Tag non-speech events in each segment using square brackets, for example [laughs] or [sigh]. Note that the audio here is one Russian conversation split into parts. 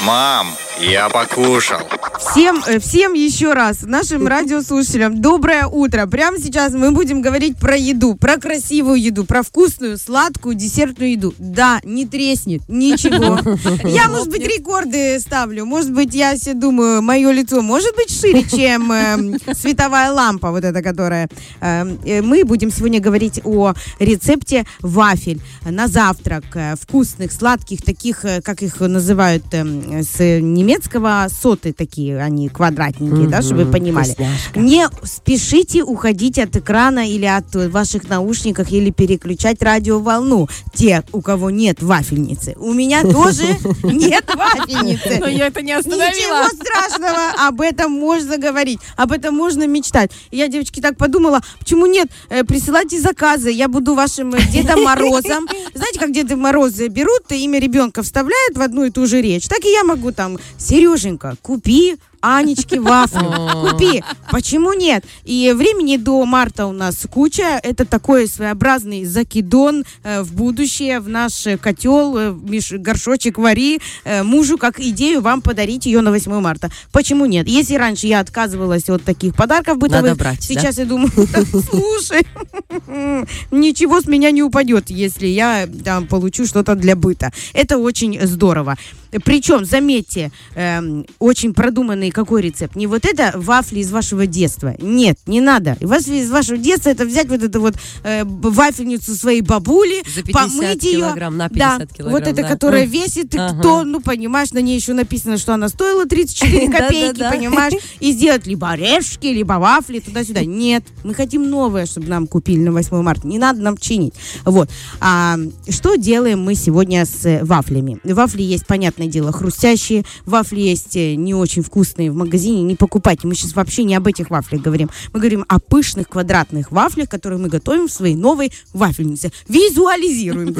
Мам, я покушал. Всем, э, всем еще раз, нашим радиослушателям, доброе утро. Прямо сейчас мы будем говорить про еду, про красивую еду, про вкусную, сладкую, десертную еду. Да, не треснет, ничего. [laughs] Я, может быть, рекорды ставлю. Может быть, я себе думаю, мое лицо может быть шире, чем э, световая лампа, вот эта, которая... Э, э, мы будем сегодня говорить о рецепте вафель на завтрак. Э, вкусных, сладких, таких, э, как их называют э, с немецкого, соты такие они квадратненькие, да, чтобы вы понимали. Вкусняшка. Не спешите уходить от экрана или от ваших наушников или переключать радиоволну. Те, у кого нет вафельницы. У меня тоже [laughs] нет вафельницы. Но я это не Ничего остановила. страшного, об этом можно говорить, об этом можно мечтать. Я, девочки, так подумала, почему нет? Э, присылайте заказы, я буду вашим э, Дедом Морозом. [laughs] Знаете, как Деды Морозы берут, имя ребенка вставляют в одну и ту же речь, так и я могу там, Сереженька, купи Анечки [laughs] вафли. Купи. Почему нет? И времени до марта у нас куча. Это такой своеобразный закидон э, в будущее, в наш котел, э, Миш, горшочек вари. Э, мужу как идею вам подарить ее на 8 марта. Почему нет? Если раньше я отказывалась от таких подарков бытовых, Надо брать, да? сейчас я думаю, [laughs] слушай, [laughs] ничего с меня не упадет, если я там получу что-то для быта. Это очень здорово. Причем, заметьте, эм, очень продуманный какой рецепт. Не вот это вафли из вашего детства. Нет, не надо. Вафли из вашего детства это взять вот эту вот э, вафельницу своей бабули, За 50 помыть ее. на 50 да, килограмм, вот это, да. которая М. весит Ага. тонну, понимаешь, на ней еще написано, что она стоила 34 [laughs] копейки, понимаешь, [laughs] и сделать либо орешки, либо вафли туда-сюда. Нет, мы хотим новое, чтобы нам купили на 8 марта. Не надо нам чинить. Вот. А, что делаем мы сегодня с вафлями? Вафли есть, понятное дело, хрустящие. Вафли есть э, не очень вкусные в магазине. Не покупайте. Мы сейчас вообще не об этих вафлях говорим. Мы говорим о пышных квадратных вафлях, которые мы готовим в своей новой вафельнице. Визуализируем.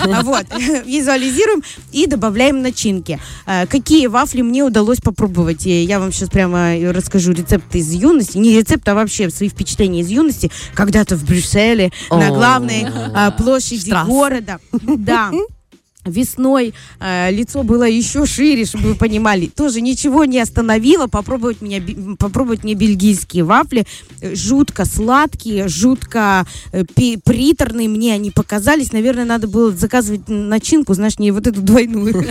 А [laughs] Вот. [laughs] Визуализируем и добавляем начинки. Э, Какие вафли мне удалось попробовать? Я вам сейчас прямо расскажу рецепты из юности. Не рецепт, а вообще свои впечатления из юности. Когда-то в Брюсселе, на главной э, площади города. Да. [laughs] Весной э, лицо было еще шире, чтобы вы понимали. Тоже ничего не остановило. Попробовать, меня, попробовать мне бельгийские вафли. Жутко сладкие, жутко э, приторные мне они показались. Наверное, надо было заказывать начинку, знаешь, не вот эту двойную. [laughs]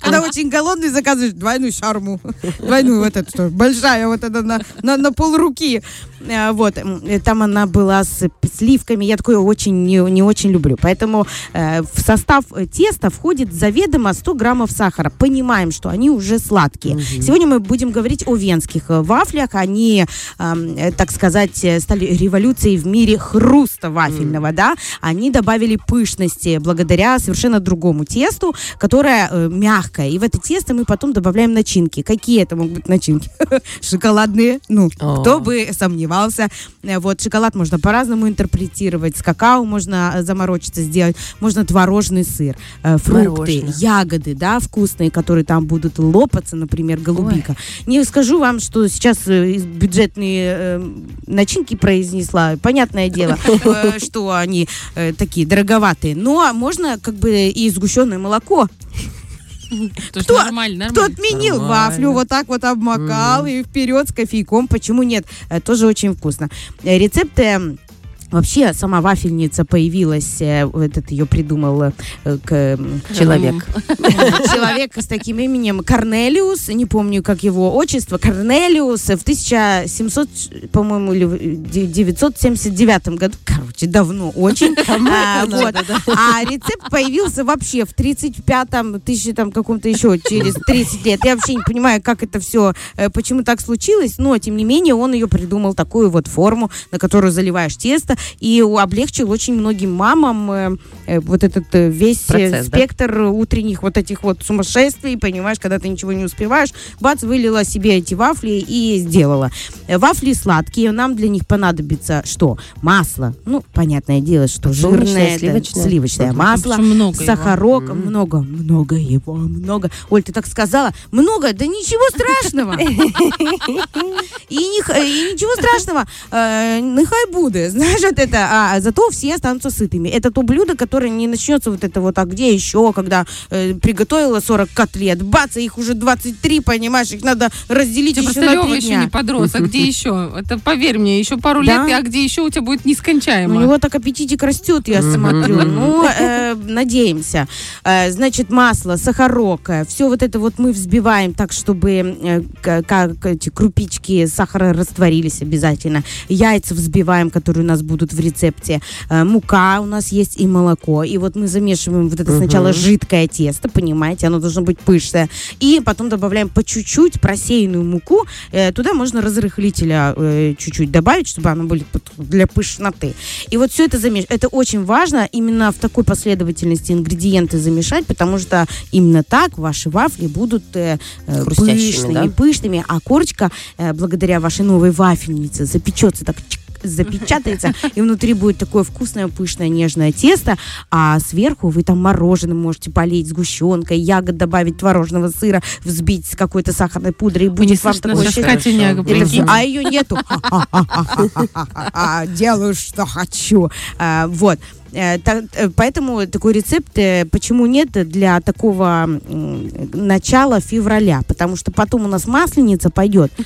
Когда очень голодный, заказываешь двойную шарму. Двойную вот эту, большая, вот эта на, на, на пол руки. Э, Вот, э, там она была с сливками. Я такое очень не, очень люблю. Поэтому э, в состав теста входит заведомо 100 граммов сахара. Понимаем, что они уже сладкие. Сегодня мы будем говорить о венских э, вафлях. Они, эм, э, так сказать, э, стали революцией в мире хруста вафельного, да. Они добавили пышности благодаря совершенно другому тесту, которое э, мягкое. И в это тесто мы потом добавляем начинки. Какие это могут быть начинки? [laughs] Шоколадные. Ну, кто бы сомневался. Э, Вот, шоколад можно по-разному интерпретировать. С какао можно заморочиться сделать. Можно творожный сыр, э, фрукты, Мороженое. ягоды, да, вкусные, которые там будут лопаться, например, голубика. Не скажу вам, что сейчас э, бюджетные э, начинки произнесла. Понятное дело, [laughs] э, что они такие дороговатые. Но можно как бы и сгущенное молоко. [laughs] То есть Кто- нормально, Кто нормально. отменил Нормально. вафлю, вот так вот обмакал и вперед с кофейком. Почему нет? Тоже очень вкусно. Рецепты Вообще, сама вафельница появилась, э, этот ее придумал э, к, м, Человек. [laughs] человек с таким именем Корнелиус, не помню, как его отчество, Корнелиус в 1700, по-моему, или в 979 году, короче, давно очень. [laughs] А, вот. А рецепт появился вообще в 35-м, тысячи там каком-то еще через 30 лет. Я вообще не понимаю, как это все, почему так случилось, но, тем не менее, он ее придумал такую вот форму, на которую заливаешь тесто, и облегчил очень многим мамам э, э, вот этот э, весь Процесс, да? спектр утренних вот этих вот сумасшествий, понимаешь, когда ты ничего не успеваешь, бац, вылила себе эти вафли и сделала. Вафли сладкие, нам для них понадобится что? Масло. Ну, понятное дело, что жирное, сливочное. сливочное масло, много его. сахарок, много, много его, много. Оль, ты так сказала, много, да ничего страшного. [laughs] И, ничего страшного, нехай буде. Знаешь, насчет это, а зато все останутся сытыми. Это то блюдо, которое не начнется вот это вот, а где еще, когда э, приготовила 40 котлет, бац, их уже 23, понимаешь, их надо разделить Ты еще на три еще не подрос, а где [laughs] еще? Это поверь мне, еще пару Да? лет, а где еще у тебя будет У нескончаемо. него так аппетитик растет, я смотрю. Ну, э, надеемся. Э, значит, масло, сахарок, все вот это вот мы взбиваем так, чтобы э, как эти крупички сахара растворились обязательно. Яйца взбиваем, которые у нас будут в рецепте. Э, мука у нас есть и молоко. И вот мы замешиваем вот это сначала жидкое тесто, понимаете, оно должно быть пышное. И потом добавляем по чуть-чуть просеянную муку. Э, туда можно разрыхлителя э, чуть-чуть добавить, чтобы оно было для пышноты. И вот все это замешивать. Это очень важно именно в такой последовательности ингредиенты замешать, потому что именно так ваши вафли будут пышными, да? пышными, а корочка, благодаря вашей новой вафельнице, запечется так чик, запечатается, и внутри будет такое вкусное, пышное, нежное тесто, а сверху вы там мороженым можете полить, сгущенкой, ягод добавить, творожного сыра, взбить с какой-то сахарной пудрой, и будет вам такое счастье. А ее нету. [laughs] Делаю, что хочу. А, Вот. Э, э, Поэтому такой рецепт, э, почему нет для такого начала февраля? Потому что потом у нас масленица пойдет. [laughs]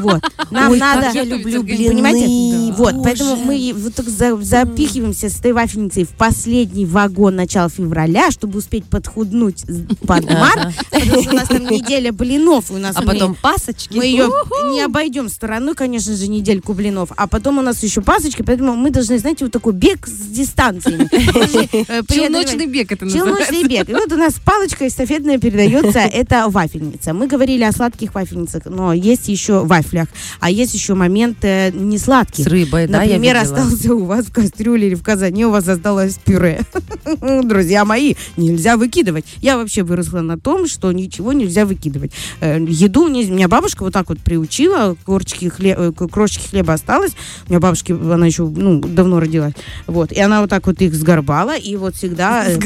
Вот. Нам Ой, надо... как я люблю блины. Понимаете? Да. Вот, Боже. поэтому мы вот так за- запихиваемся с этой вафельницей в последний вагон начала февраля, чтобы успеть подхуднуть под март, потому что у нас там неделя блинов, у нас А мы- потом пасочки. мы ее не обойдем стороной, конечно же, недельку блинов. А потом у нас еще пасочки, поэтому мы должны, знаете, вот такой бег с дистанциями. [laughs] Э, преодолевать. Челночный бег это называется. Челночный бег. И вот у нас палочка эстафетная передается, [laughs] это вафельница. Мы говорили о сладких вафельницах, но есть еще вафлях, а есть еще момент э, не сладких. С рыбой, да, Например, остался у вас в кастрюле или в казане, у вас осталось пюре. [laughs] Друзья мои, нельзя выкидывать. Я вообще выросла на том, что ничего нельзя выкидывать. Э, Еду не- меня бабушка вот так вот приучила, корочки хле- э, к- крошечки хлеба осталось. У меня бабушки, она еще ну, давно родилась. Вот. И она вот так вот их сгорбала, и вот всегда, э,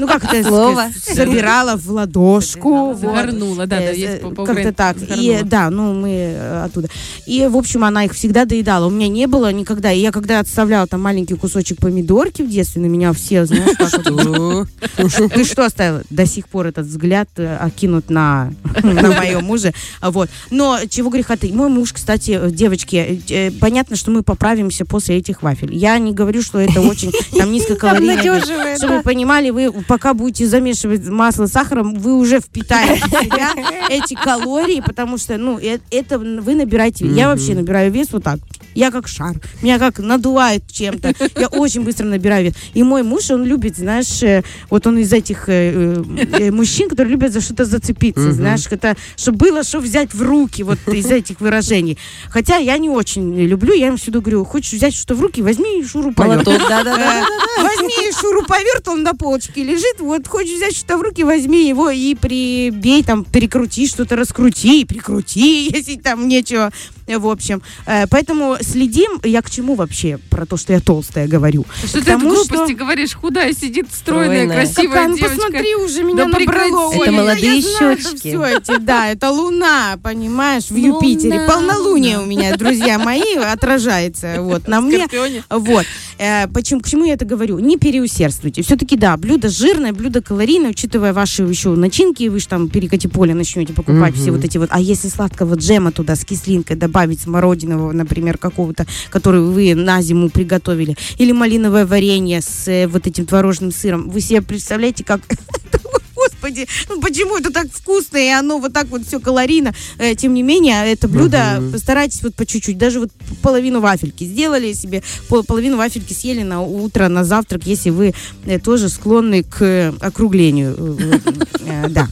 ну как это Слово. собирала в ладошку. вот. Загорнула, да, да, Э, есть э, Как-то так. И, да, ну мы оттуда. И, в общем, она их всегда доедала. У меня не было никогда. И я когда отставляла там маленький кусочек помидорки в детстве, на меня все, знаешь, вот, [laughs] ты что оставила? До сих пор этот взгляд окинут на, [laughs] на моем муже. Вот. Но чего греха ты. Мой муж, кстати, девочки, понятно, что мы поправимся после этих вафель. Я не говорю, что это очень [laughs] там низкокалорийное. Чтобы вы понимали, вы пока будете замешивать масло с сахаром, вы уже впитаете в себя [laughs] эти калории, потому что, ну, э- это вы набираете. Я вообще набираю вес вот так. Я как шар. Меня как надувает чем-то. Я очень быстро набираю вес. И мой муж, он любит, знаешь, э, вот он из этих э, э, мужчин, которые любят за что-то зацепиться, знаешь, это, чтобы было что взять в руки, вот из этих выражений. Хотя я не очень люблю, я им всегда говорю, хочешь взять что-то в руки, возьми шуруповерт. Э, Возьми шуруповерт, он на полочке лежит. Вот хочешь взять что-то в руки, возьми его и прибей, там, перекрути что-то, раскрути, прикрути, [laughs] если там нечего. В общем, Э, поэтому следим. Я к чему вообще про то, что я толстая говорю? Что ты это Потому глупости что- говоришь? Худая сидит, стройная, Стройная. красивая Какая, ну, девочка. посмотри, уже меня Да набрало. Ой, Это я- молодые я знаю, щечки. всё эти, да, это луна, понимаешь, в Луна, Юпитере. Полнолуние у меня, друзья мои, отражается. Вот, на мне. Вот. Э, почему, к чему я это говорю? Не переусердствуйте. Все-таки, да, блюдо жирное, блюдо калорийное, учитывая ваши еще начинки, вы же там перекати поле начнете покупать все вот эти вот. А если сладкого джема туда с кислинкой добавить, смородинового, например, какого-то, который вы на зиму приготовили, или малиновое варенье с э, вот этим творожным сыром, вы себе представляете, как... [laughs] Господи, ну почему это так вкусно, и оно вот так вот все калорийно. Э, тем не менее, это блюдо постарайтесь вот по чуть-чуть, даже вот половину вафельки сделали себе, пол- половину вафельки съели на утро, на завтрак, если вы э, тоже склонны к округлению. Э, [laughs] Да.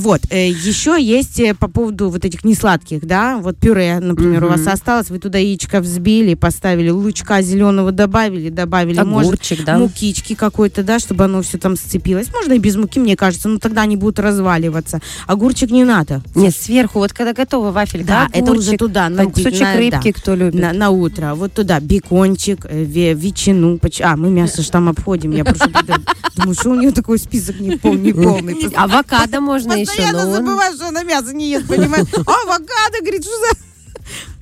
Вот. Еще есть по поводу вот этих несладких, да, вот пюре, например, у вас осталось, вы туда яичко взбили, поставили, лучка зеленого добавили, добавили, может, Огурчик, да. мукички какой-то, да, чтобы оно все там сцепилось. Можно и без муки, мне кажется, но тогда они будут разваливаться. Огурчик не надо. Нет, сверху, вот когда готова вафелька, Да, это уже туда, на кусочек на- да. рыбки, кто любит. На, на утро. Вот туда бекончик, э, ве- ветчину. поч- А, мы мясо ж там обходим. Я прошу. [laughs] Думаю, что у нее такой список не пол- не полный. Авокадо можно еще, Постоянно но он... забываю, что она мясо не ест, понимаешь? [laughs] Авокадо, говорит, что за...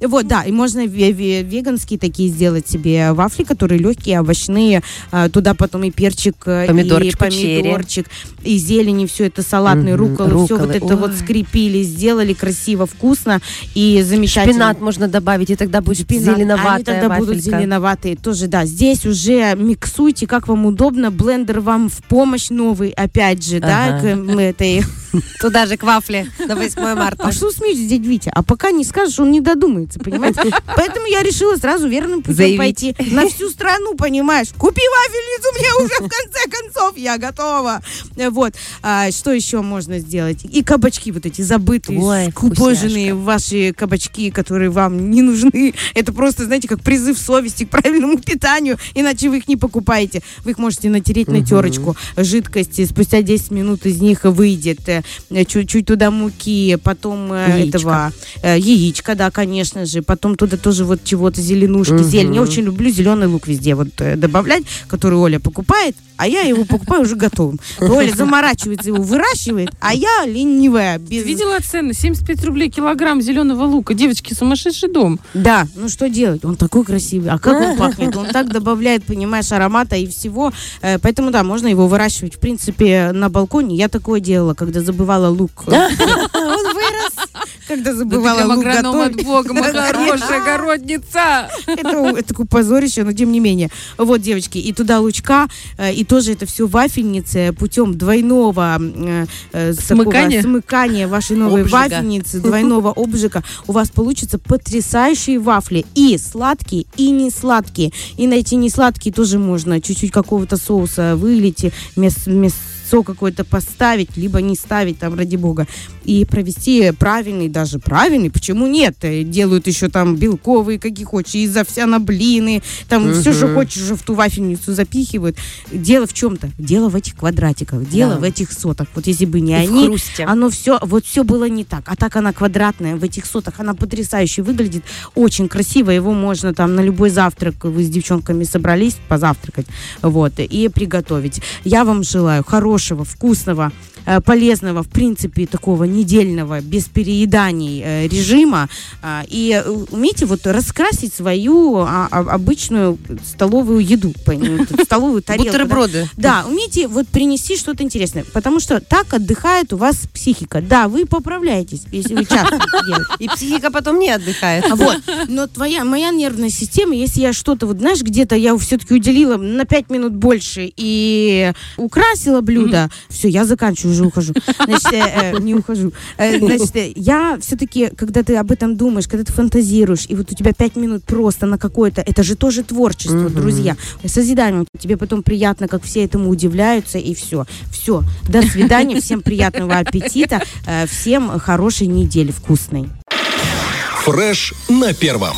Вот, да, и можно ве- ве- веганские такие сделать себе вафли, которые легкие, овощные. а, Туда потом и перчик, э, Помидорчик, и помидорчик, и зелень, и все это салатные Мгм, руколы, все вот это вот Ой. скрепили, сделали красиво, вкусно и замечательно. Шпинат можно добавить, и тогда будет Шпинат. Они зеленоватая тогда будут вафелька. зеленоватые. Тоже, да. Здесь уже миксуйте, как вам удобно. Блендер вам в помощь новый, опять же, да, Ага. к м, этой. Туда же к вафле на 8 марта. А что смеетесь, дядя Витя? А пока не скажешь, он не додумается, понимаете? Поэтому я решила сразу верным путем Заявить. пойти. На всю страну, понимаешь? Купи вафельницу мне уже в конце концов, я готова. Вот. А, что еще можно сделать? И кабачки вот эти забытые, Ой, скупоженные ваши кабачки, которые вам не нужны. Это просто, знаете, как призыв совести к правильному питанию, иначе вы их не покупаете. Вы их можете натереть на Мгм. терочку жидкости, спустя 10 минут из них выйдет чуть-чуть туда муки, потом э, Яичко. этого э, яичко, да, конечно же, потом туда тоже вот чего-то зеленушки, Мгм. зелень. Я очень люблю зеленый лук везде вот э, добавлять, который Оля покупает, а я его покупаю уже готовым. [laughs] Оля заморачивается, его выращивает, а я ленивая. Без... Видела цены? 75 рублей килограмм зеленого лука. Девочки, сумасшедший дом. Да, ну что делать? Он такой красивый. А как он [laughs] пахнет? Он так добавляет, понимаешь, аромата и всего. Э, Поэтому, да, можно его выращивать, в принципе, на балконе. Я такое делала, когда забывала лук. [laughs] Он. Когда Да забывала прям лук агроном от бога, моя [laughs] хорошая огородница. Это, такое позорище, но тем не менее. Вот, девочки, и туда лучка, э, и тоже это все вафельницы путем двойного э, э, Смыкания? смыкания вашей новой вафельницы, двойного [laughs] обжига. У вас получатся потрясающие вафли. И сладкие, и не сладкие. И на эти не сладкие тоже можно чуть-чуть какого-то соуса вылить, вместо, вместо какой-то поставить, либо не ставить, там, ради бога, и провести правильный, даже правильный, почему нет? Э, Делают еще там белковые, какие хочешь, из овсяна блины, там все, что хочешь, уже в ту вафельницу запихивают. Дело в чем-то? Дело в этих квадратиках, дело Да. в этих сотах. Вот если бы не И они, оно все, вот все было не так. А так она квадратная, в этих сотах, она потрясающе выглядит, очень красиво. Его можно там на любой завтрак, вы с девчонками собрались позавтракать, вот, и приготовить. Я вам желаю хорошего, вкусного, э, полезного, в принципе, такого недельного, без перееданий э, режима. А, И э, умейте вот раскрасить свою а, а, обычную столовую еду, столовую тарелку. Бутерброды. Да, умейте вот принести что-то интересное, потому что так отдыхает у вас психика. Да, вы поправляетесь, если вы часто. И психика потом не отдыхает. Вот, но твоя, моя нервная система, если я что-то, вот знаешь, где-то я все-таки уделила на 5 минут больше и украсила блюдо, все, я заканчиваю, уже ухожу. Значит, э, э, не ухожу. Э, Значит, э, я все-таки, когда ты об этом думаешь, когда ты фантазируешь, и вот у тебя 5 минут просто на какое-то, это же тоже творчество, Мгм. друзья. Созидание. Тебе потом приятно, как все этому удивляются, и все. Все. До свидания, всем приятного аппетита, э, всем хорошей недели вкусной. Фреш на первом.